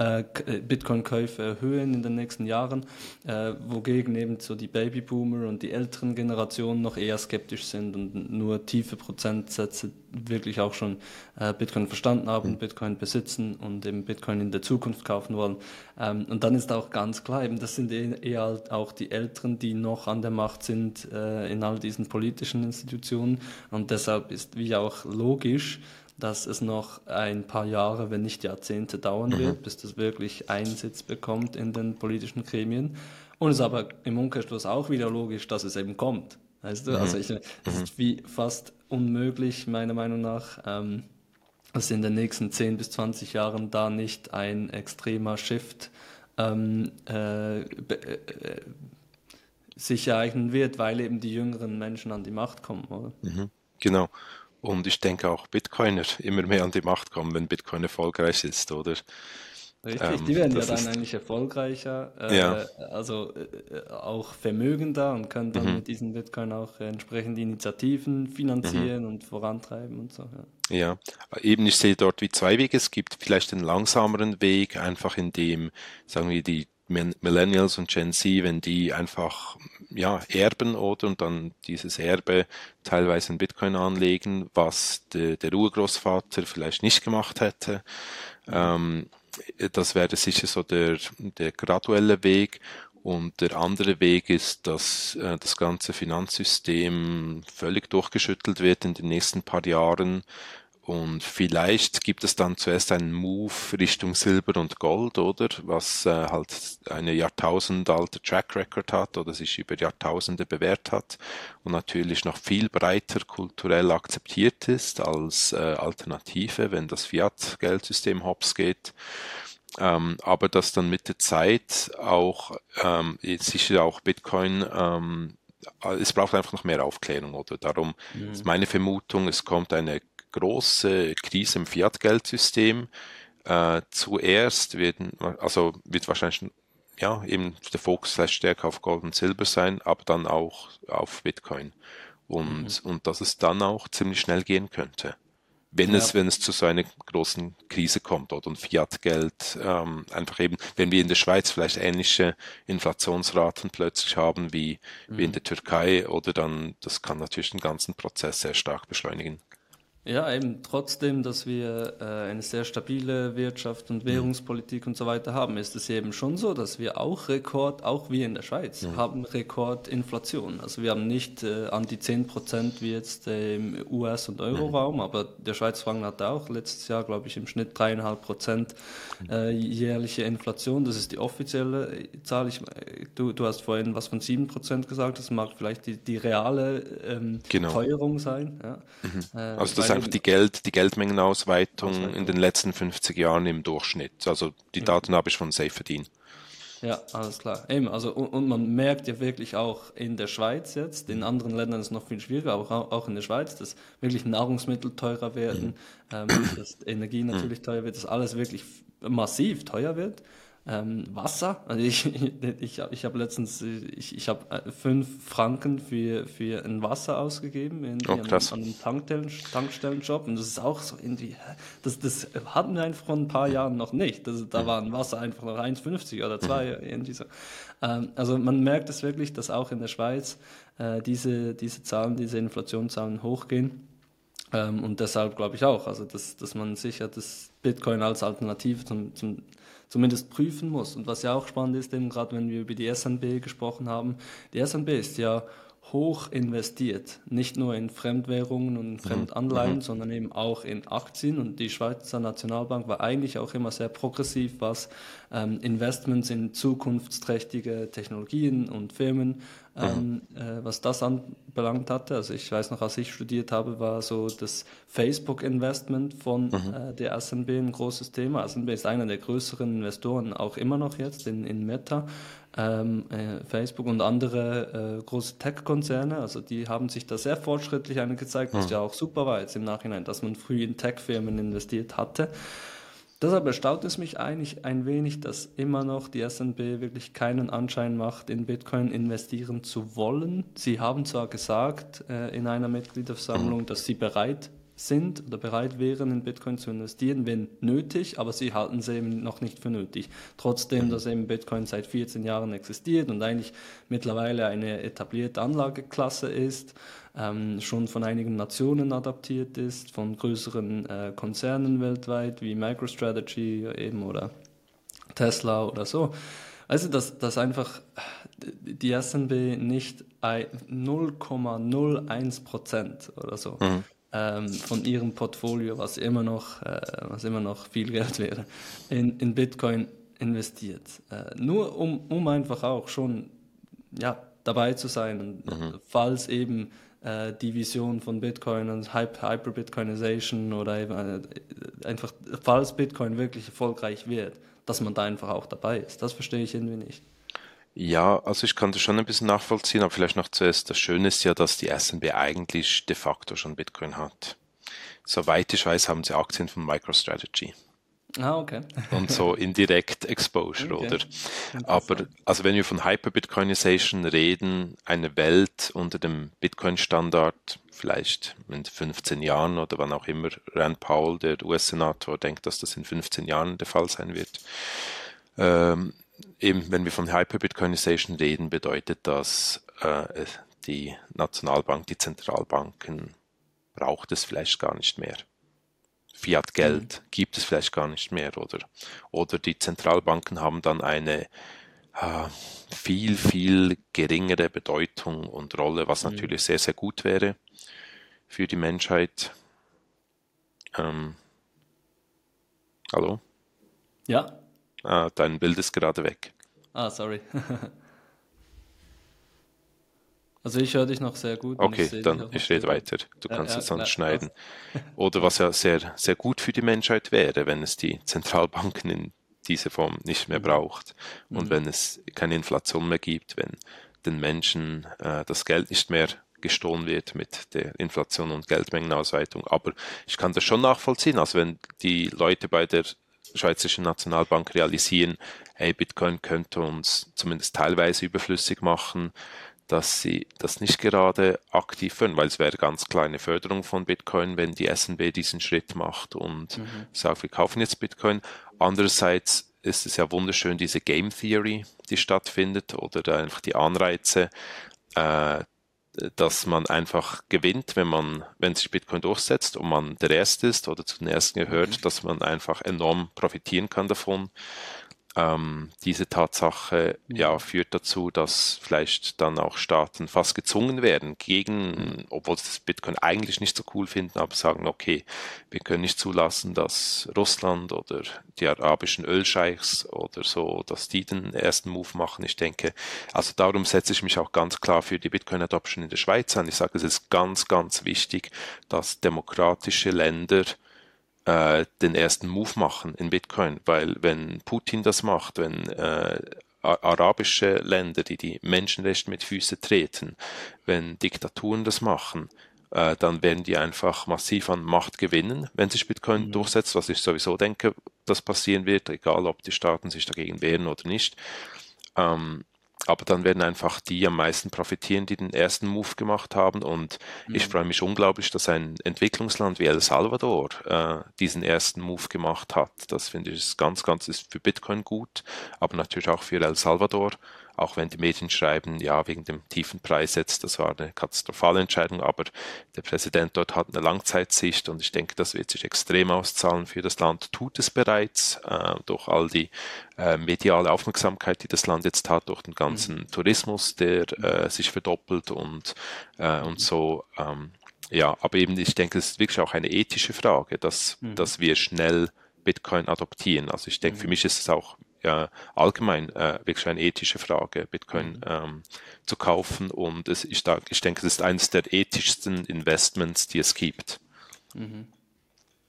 äh, äh, Bitcoin-Käufe erhöhen in den nächsten Jahren, äh, wogegen eben so die Babyboomer und die älteren Generationen noch eher skeptisch sind und nur tiefe Prozentsätze wirklich auch schon äh, Bitcoin verstanden haben, mhm. Bitcoin besitzen und eben Bitcoin in der Zukunft kaufen wollen. Ähm, und dann ist auch ganz klar, eben das sind eher, eher auch die Älteren, die noch an der Macht sind äh, in all diesen politischen Institutionen und deshalb ist wie auch logisch, dass es noch ein paar Jahre, wenn nicht Jahrzehnte dauern mhm. wird, bis das wirklich Einsitz bekommt in den politischen Gremien. Und es ist aber im Umkehrschluss auch wieder logisch, dass es eben kommt. Weißt du? Also mhm. Also ich, es ist wie fast unmöglich, meiner Meinung nach, ähm, dass in den nächsten 10 bis 20 Jahren da nicht ein extremer Shift ähm, äh, äh, sich ereignen wird, weil eben die jüngeren Menschen an die Macht kommen, oder? Mhm. Genau. Und ich denke auch Bitcoiner immer mehr an die Macht kommen, wenn Bitcoin erfolgreich ist, oder? Richtig, ähm, die werden ja dann eigentlich erfolgreicher, äh, ja. also äh, auch vermögender und können dann mhm. mit diesen Bitcoin auch entsprechend Initiativen finanzieren mhm. und vorantreiben und so. Ja. ja, eben ich sehe dort wie zwei Wege. Es gibt vielleicht den langsameren Weg, einfach in dem, sagen wir, die Millennials und Gen Z, wenn die einfach ja, erben oder und dann dieses Erbe teilweise in Bitcoin anlegen, was de, der Urgroßvater vielleicht nicht gemacht hätte. Ähm, das wäre sicher so der, der graduelle Weg. Und der andere Weg ist, dass äh, das ganze Finanzsystem völlig durchgeschüttelt wird in den nächsten paar Jahren und vielleicht gibt es dann zuerst einen Move Richtung Silber und Gold, oder? Was äh, halt eine jahrtausendalte Track Record hat oder sich über Jahrtausende bewährt hat und natürlich noch viel breiter kulturell akzeptiert ist als äh, Alternative, wenn das Fiat-Geldsystem hops geht. Ähm, aber dass dann mit der Zeit auch ähm, sicher auch Bitcoin ähm, es braucht einfach noch mehr Aufklärung, oder? Darum mhm. ist meine Vermutung, es kommt eine große Krise im Fiat-Geldsystem. Äh, zuerst werden, also wird wahrscheinlich ja, eben der Fokus vielleicht stärker auf Gold und Silber sein, aber dann auch auf Bitcoin. Und, mhm. und dass es dann auch ziemlich schnell gehen könnte. Wenn ja. es, wenn es zu so einer großen Krise kommt oder ein Fiat-Geld ähm, einfach eben, wenn wir in der Schweiz vielleicht ähnliche Inflationsraten plötzlich haben wie, mhm. wie in mhm. der Türkei oder dann, das kann natürlich den ganzen Prozess sehr stark beschleunigen. Ja, eben trotzdem, dass wir äh, eine sehr stabile Wirtschaft und mhm. Währungspolitik und so weiter haben, ist es eben schon so, dass wir auch Rekord, auch wir in der Schweiz, ja. haben Rekordinflation. Also wir haben nicht äh, an die 10 Prozent wie jetzt äh, im US- und Euroraum, mhm. aber der Schweiz-Franken hatte auch letztes Jahr, glaube ich, im Schnitt dreieinhalb Prozent äh, jährliche Inflation. Das ist die offizielle äh, Zahl. Ich, äh, du, du hast vorhin was von 7 Prozent gesagt, das mag vielleicht die, die reale ähm, genau. Teuerung sein. Ja. Mhm. also das einfach die Geld, die Geldmengenausweitung Ausweitung. in den letzten 50 Jahren im Durchschnitt. Also die Daten ja. habe ich von SafeDean. Ja, alles klar. Eben, also und, und, man merkt ja wirklich auch in der Schweiz jetzt, in anderen Ländern ist es noch viel schwieriger, aber auch, auch in der Schweiz, dass wirklich Nahrungsmittel teurer werden, ähm, dass Energie natürlich teurer wird, dass alles wirklich massiv teuer wird. Ähm, Wasser, also ich, ich, ich habe letztens, ich, ich habe äh, fünf Franken für, für ein Wasser ausgegeben in, oh, an, an einem Tankstellen, Tankstellenshop und das ist auch so irgendwie, das, das hatten wir einfach vor ein paar Jahren noch nicht. Das, da war ein Wasser einfach noch 1,50 oder 2, mhm. irgendwie so. Ähm, also man merkt es wirklich, dass auch in der Schweiz äh, diese, diese Zahlen, diese Inflationszahlen hochgehen. Ähm, und deshalb glaube ich auch, also dass, dass man sicher das Bitcoin als Alternative zum, zum zumindest prüfen muss. Und was ja auch spannend ist, eben gerade wenn wir über die SNB gesprochen haben, die SNB ist ja hoch investiert, nicht nur in Fremdwährungen und mhm. Fremdanleihen, mhm. sondern eben auch in Aktien. Und die Schweizer Nationalbank war eigentlich auch immer sehr progressiv, was ähm, Investments in zukunftsträchtige Technologien und Firmen, ähm, mhm. äh, was das anbelangt hatte. Also ich weiß noch, als ich studiert habe, war so das Facebook-Investment von mhm. äh, der SNB ein großes Thema. SNB ist einer der größeren Investoren, auch immer noch jetzt in, in Meta ähm, äh, Facebook und andere äh, große Tech-Konzerne, also die haben sich da sehr fortschrittlich gezeigt, was mhm. ja auch super war jetzt im Nachhinein, dass man früh in Tech-Firmen investiert hatte. Deshalb erstaunt es mich eigentlich ein wenig, dass immer noch die SNB wirklich keinen Anschein macht, in Bitcoin investieren zu wollen. Sie haben zwar gesagt äh, in einer Mitgliederversammlung, mhm. dass sie bereit sind oder bereit wären, in Bitcoin zu investieren, wenn nötig, aber sie halten es eben noch nicht für nötig. Trotzdem, mhm. dass eben Bitcoin seit 14 Jahren existiert und eigentlich mittlerweile eine etablierte Anlageklasse ist, ähm, schon von einigen Nationen adaptiert ist, von größeren äh, Konzernen weltweit wie MicroStrategy eben oder Tesla oder so. Also, dass, dass einfach die SNB nicht 0,01 Prozent oder so mhm ähm, von ihrem Portfolio, was immer noch, äh, was immer noch viel Geld wäre, in, in Bitcoin investiert. Äh, nur um, um einfach auch schon ja, dabei zu sein, und, mhm. falls eben äh, die Vision von Bitcoin und Hyper-Bitcoinization oder eben, äh, einfach, falls Bitcoin wirklich erfolgreich wird, dass man da einfach auch dabei ist. Das verstehe ich irgendwie nicht. Ja, also ich kann das schon ein bisschen nachvollziehen, aber vielleicht noch zuerst, das Schöne ist ja, dass die SNB eigentlich de facto schon Bitcoin hat. Soweit ich weiß, haben sie Aktien von MicroStrategy. Ah, okay. Und so indirekt Exposure, okay. oder? Aber also wenn wir von Hyper-Bitcoinization reden, eine Welt unter dem Bitcoin-Standard, vielleicht in 15 Jahren oder wann auch immer Rand Paul, der US-Senator, denkt, dass das in 15 Jahren der Fall sein wird, ähm, eben, wenn wir von Hyper-Bitcoinization reden, bedeutet das, äh, die Nationalbank, die Zentralbanken braucht es vielleicht gar nicht mehr. Fiat-Geld mhm. gibt es vielleicht gar nicht mehr, oder? Oder die Zentralbanken haben dann eine äh, viel, viel geringere Bedeutung und Rolle, was mhm. natürlich sehr, sehr gut wäre für die Menschheit. Ähm, hallo? Ja, Ah, dein Bild ist gerade weg. Ah, sorry. also ich höre dich noch sehr gut. Okay, ich dann ich rede weiter. Du ja, kannst ja, es sonst schneiden. Oder was ja sehr, sehr gut für die Menschheit wäre, wenn es die Zentralbanken in dieser Form nicht mehr mhm. braucht und mhm. wenn es keine Inflation mehr gibt, wenn den Menschen äh, das Geld nicht mehr gestohlen wird mit der Inflation und Geldmengenausweitung. Aber ich kann das schon nachvollziehen. Also wenn die Leute bei der Schweizerische Nationalbank realisieren, hey, Bitcoin könnte uns zumindest teilweise überflüssig machen, dass sie das nicht gerade aktiv führen, weil es wäre ganz kleine Förderung von Bitcoin, wenn die SNB diesen Schritt macht und mhm. sagt, wir kaufen jetzt Bitcoin. Andererseits ist es ja wunderschön, diese Game Theory, die stattfindet oder einfach die Anreize, äh, dass man einfach gewinnt, wenn man, wenn sich Bitcoin durchsetzt und man der Erste ist oder zu den Ersten gehört, mhm. dass man einfach enorm profitieren kann davon. Ähm, diese Tatsache ja, führt dazu, dass vielleicht dann auch Staaten fast gezwungen werden, gegen, obwohl sie das Bitcoin eigentlich nicht so cool finden, aber sagen, okay, wir können nicht zulassen, dass Russland oder die arabischen Ölscheichs oder so, dass die den ersten Move machen. Ich denke, also darum setze ich mich auch ganz klar für die Bitcoin-Adoption in der Schweiz an. Ich sage, es ist ganz, ganz wichtig, dass demokratische Länder äh, den ersten Move machen in Bitcoin, weil wenn Putin das macht, wenn äh, arabische Länder, die die Menschenrechte mit Füßen treten, wenn Diktaturen das machen, äh, dann werden die einfach massiv an Macht gewinnen, wenn sich Bitcoin mhm. durchsetzt, was ich sowieso denke, dass passieren wird, egal ob die Staaten sich dagegen wehren oder nicht. Ähm, aber dann werden einfach die am meisten profitieren, die den ersten Move gemacht haben. Und mhm. ich freue mich unglaublich, dass ein Entwicklungsland wie El Salvador äh, diesen ersten Move gemacht hat. Das finde ich ganz, ganz ist für Bitcoin gut, aber natürlich auch für El Salvador. Auch wenn die Medien schreiben, ja, wegen dem tiefen Preis jetzt, das war eine katastrophale Entscheidung, aber der Präsident dort hat eine Langzeitsicht und ich denke, das wird sich extrem auszahlen für das Land, tut es bereits äh, durch all die äh, mediale Aufmerksamkeit, die das Land jetzt hat, durch den ganzen mhm. Tourismus, der äh, sich verdoppelt und, äh, und so. Ähm, ja, aber eben, ich denke, es ist wirklich auch eine ethische Frage, dass, mhm. dass wir schnell Bitcoin adoptieren. Also ich denke, mhm. für mich ist es auch ja, allgemein äh, wirklich eine ethische Frage, Bitcoin mhm. ähm, zu kaufen. Und es, ich, ich denke, es ist eines der ethischsten Investments, die es gibt. Mhm.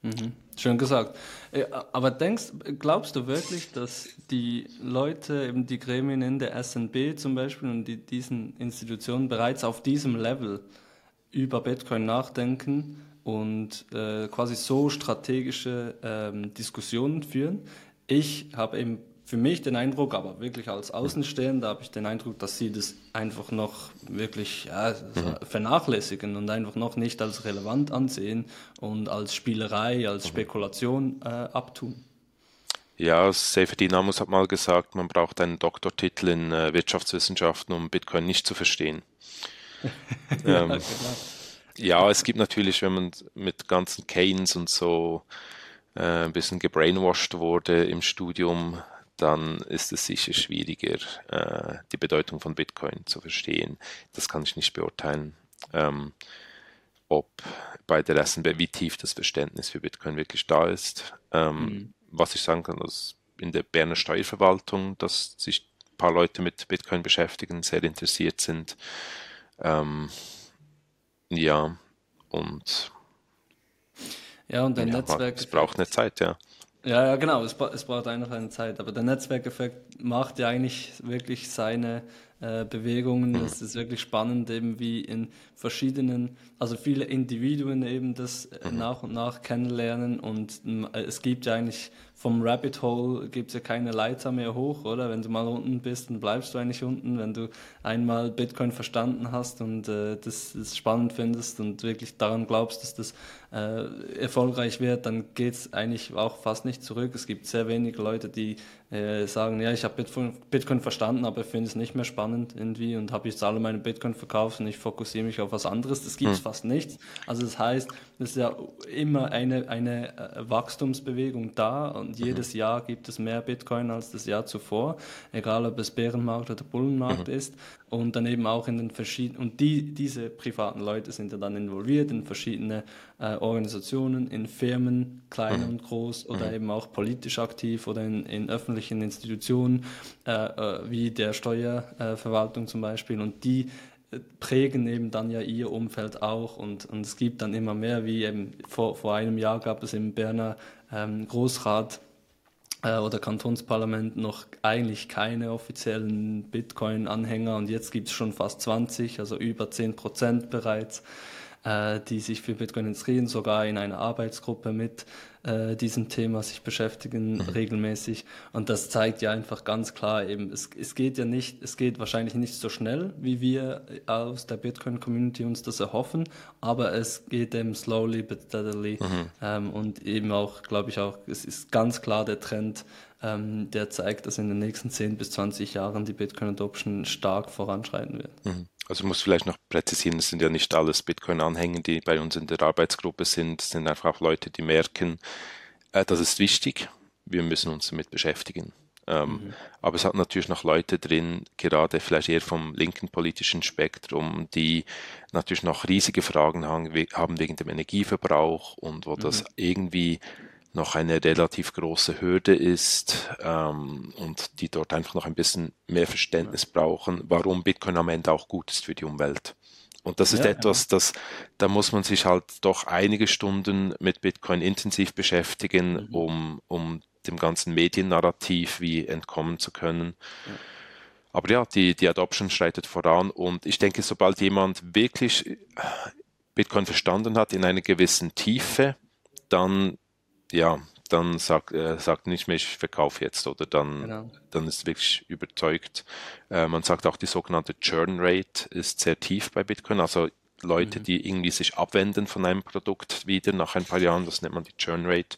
Mhm. Schön gesagt. Äh, aber denkst, glaubst du wirklich, dass die Leute, eben die Gremien in der SNB zum Beispiel und die, diesen Institutionen bereits auf diesem Level über Bitcoin nachdenken und äh, quasi so strategische ähm, Diskussionen führen? Ich habe eben für mich den Eindruck, aber wirklich als Außenstehender habe ich den Eindruck, dass sie das einfach noch wirklich ja, mhm. vernachlässigen und einfach noch nicht als relevant ansehen und als Spielerei, als mhm. Spekulation äh, abtun. Ja, Seyfried Dinamus hat mal gesagt, man braucht einen Doktortitel in äh, Wirtschaftswissenschaften, um Bitcoin nicht zu verstehen. ja, ähm, genau. ja, es gibt natürlich, wenn man mit ganzen Keynes und so äh, ein bisschen gebrainwashed wurde im Studium, dann ist es sicher schwieriger, äh, die Bedeutung von Bitcoin zu verstehen. Das kann ich nicht beurteilen, ähm, ob bei der SNB, wie tief das Verständnis für Bitcoin wirklich da ist. Ähm, mhm. Was ich sagen kann, dass in der Berner Steuerverwaltung, dass sich ein paar Leute mit Bitcoin beschäftigen, sehr interessiert sind. Ähm, ja, und ja, und ein ja, Netzwerk. Es braucht eine Zeit, ja. Ja, ja, genau, es, es braucht einfach eine Zeit. Aber der Netzwerkeffekt macht ja eigentlich wirklich seine äh, Bewegungen. Es ist wirklich spannend, eben wie in verschiedenen, also viele Individuen eben das äh, nach und nach kennenlernen. Und äh, es gibt ja eigentlich vom Rabbit Hole gibt es ja keine Leiter mehr hoch, oder? Wenn du mal unten bist, dann bleibst du eigentlich unten. Wenn du einmal Bitcoin verstanden hast und äh, das, das spannend findest und wirklich daran glaubst, dass das äh, erfolgreich wird, dann geht es eigentlich auch fast nicht zurück. Es gibt sehr wenige Leute, die äh, sagen, ja, ich habe Bitcoin, Bitcoin verstanden, aber ich finde es nicht mehr spannend irgendwie und habe jetzt alle meine Bitcoin verkauft und ich fokussiere mich auf was anderes. Das gibt es hm. fast nicht. Also das heißt, es ist ja immer eine, eine äh, Wachstumsbewegung da und. Jedes Jahr gibt es mehr Bitcoin als das Jahr zuvor, egal ob es Bärenmarkt oder Bullenmarkt mhm. ist und dann eben auch in den verschiedenen, und die, diese privaten Leute sind ja dann involviert in verschiedene äh, Organisationen, in Firmen, klein mhm. und groß oder mhm. eben auch politisch aktiv oder in, in öffentlichen Institutionen, äh, äh, wie der Steuerverwaltung zum Beispiel und die prägen eben dann ja ihr Umfeld auch und, und es gibt dann immer mehr, wie eben vor, vor einem Jahr gab es im Berner ähm, Großrat äh, oder Kantonsparlament noch eigentlich keine offiziellen Bitcoin-Anhänger. Und jetzt gibt es schon fast 20, also über 10 Prozent bereits die sich für Bitcoin interessieren, sogar in einer Arbeitsgruppe mit äh, diesem Thema sich beschäftigen mhm. regelmäßig. Und das zeigt ja einfach ganz klar eben, es, es geht ja nicht, es geht wahrscheinlich nicht so schnell, wie wir aus der Bitcoin-Community uns das erhoffen, aber es geht eben slowly but steadily. Mhm. Ähm, und eben auch, glaube ich auch, es ist ganz klar der Trend, ähm, der zeigt, dass in den nächsten 10 bis 20 Jahren die Bitcoin-Adoption stark voranschreiten wird. Mhm. Also ich muss vielleicht noch präzisieren, es sind ja nicht alles Bitcoin-Anhänger, die bei uns in der Arbeitsgruppe sind. Es sind einfach auch Leute, die merken, äh, das ist wichtig, wir müssen uns damit beschäftigen. Ähm, mhm. Aber es hat natürlich noch Leute drin, gerade vielleicht eher vom linken politischen Spektrum, die natürlich noch riesige Fragen haben, haben wegen dem Energieverbrauch und wo mhm. das irgendwie noch eine relativ große Hürde ist ähm, und die dort einfach noch ein bisschen mehr Verständnis brauchen, warum Bitcoin am Ende auch gut ist für die Umwelt. Und das ist ja, etwas, das, da muss man sich halt doch einige Stunden mit Bitcoin intensiv beschäftigen, mhm. um, um dem ganzen Mediennarrativ wie entkommen zu können. Ja. Aber ja, die, die Adoption schreitet voran und ich denke, sobald jemand wirklich Bitcoin verstanden hat in einer gewissen Tiefe, dann ja, dann sagt, äh, sagt nicht mehr, ich verkaufe jetzt oder dann, genau. dann ist wirklich überzeugt. Äh, man sagt auch, die sogenannte Churn Rate ist sehr tief bei Bitcoin, also Leute, mhm. die irgendwie sich abwenden von einem Produkt wieder nach ein paar Jahren, das nennt man die Churn Rate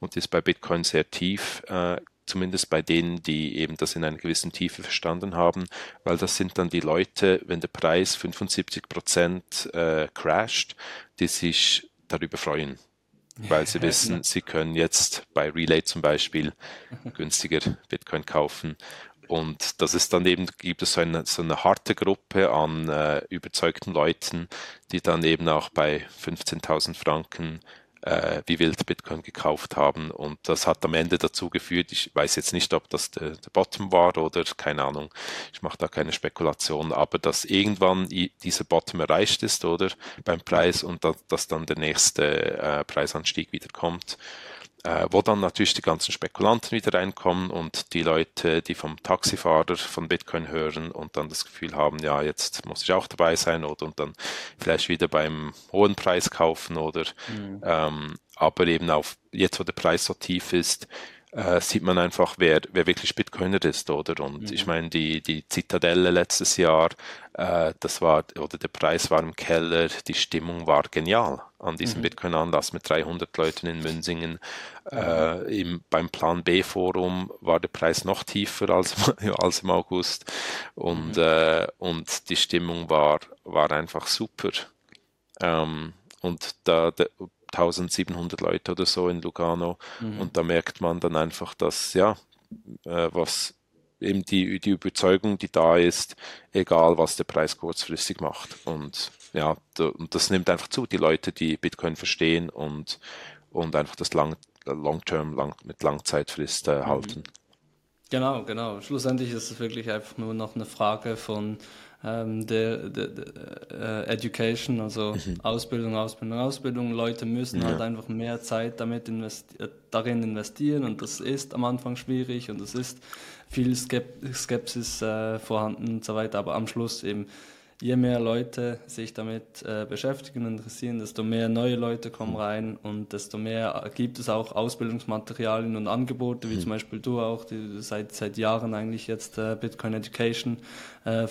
und die ist bei Bitcoin sehr tief. Äh, zumindest bei denen, die eben das in einer gewissen Tiefe verstanden haben, weil das sind dann die Leute, wenn der Preis 75 Prozent äh, crasht, die sich darüber freuen weil sie wissen, sie können jetzt bei Relay zum Beispiel günstiger Bitcoin kaufen. Und das ist dann eben, gibt es so eine, so eine harte Gruppe an äh, überzeugten Leuten, die dann eben auch bei 15.000 Franken äh, wie wild Bitcoin gekauft haben. Und das hat am Ende dazu geführt, ich weiß jetzt nicht, ob das der, der Bottom war oder keine Ahnung, ich mache da keine Spekulation, aber dass irgendwann dieser Bottom erreicht ist oder beim Preis und dass, dass dann der nächste äh, Preisanstieg wieder kommt wo dann natürlich die ganzen Spekulanten wieder reinkommen und die Leute, die vom Taxifahrer von Bitcoin hören und dann das Gefühl haben, ja, jetzt muss ich auch dabei sein oder und dann vielleicht wieder beim hohen Preis kaufen oder mhm. ähm, aber eben auf jetzt, wo der Preis so tief ist, äh, sieht man einfach, wer, wer wirklich Bitcoiner ist, oder? Und mhm. ich meine, die, die Zitadelle letztes Jahr, äh, das war, oder der Preis war im Keller, die Stimmung war genial an diesem mhm. Bitcoin-Anlass mit 300 Leuten in Münsingen. Äh, im, beim Plan B-Forum war der Preis noch tiefer als, als im August und, mhm. äh, und die Stimmung war, war einfach super. Ähm, und da, der, 1700 Leute oder so in Lugano. Mhm. Und da merkt man dann einfach, dass, ja, äh, was eben die, die Überzeugung, die da ist, egal was der Preis kurzfristig macht. Und ja, und das nimmt einfach zu, die Leute, die Bitcoin verstehen und, und einfach das Lang, Long-Term lang, mit Langzeitfrist äh, mhm. halten. Genau, genau. Schlussendlich ist es wirklich einfach nur noch eine Frage von ähm, der, der, der äh, Education, also mhm. Ausbildung, Ausbildung, Ausbildung. Leute müssen ja. halt einfach mehr Zeit damit investi äh, darin investieren und das ist am Anfang schwierig und es ist viel Skepsis äh, vorhanden und so weiter, aber am Schluss eben je mehr Leute sich damit äh, beschäftigen und interessieren, desto mehr neue Leute kommen rein und desto mehr gibt es auch Ausbildungsmaterialien und Angebote, wie mhm. zum Beispiel du auch, die seit, seit Jahren eigentlich jetzt äh, Bitcoin Education äh,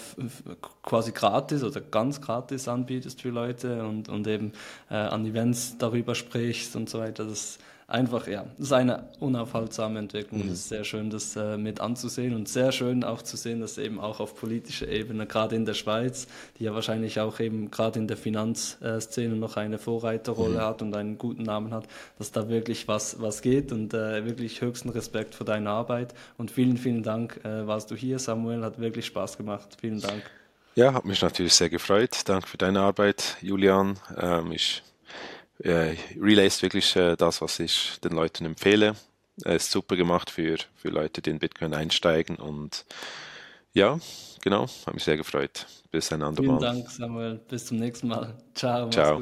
quasi gratis oder ganz gratis anbietest für Leute und, und eben äh, an Events darüber sprichst und so weiter. Das einfach, ja, das ist eine unaufhaltsame Entwicklung. Mhm. Es ist sehr schön, das äh, mit anzusehen und sehr schön auch zu sehen, dass eben auch auf politischer Ebene, gerade in der Schweiz, die ja wahrscheinlich auch eben gerade in der Finanzszene noch eine Vorreiterrolle mhm. hat und einen guten Namen hat, dass da wirklich was, was geht und äh, wirklich höchsten Respekt für deine Arbeit und vielen, vielen Dank, äh, warst du hier, Samuel, hat wirklich Spaß gemacht. Vielen Dank. Ja, hat mich natürlich sehr gefreut. Danke für deine Arbeit, Julian. Ähm, ich äh, Relay ist wirklich äh, das, was ich den Leuten empfehle. Er ist super gemacht für, für Leute, die in Bitcoin einsteigen und ja, genau, habe mich sehr gefreut. Bis ein andermal. Vielen Dank, Samuel. Bis zum nächsten Mal. Ciao. Ciao.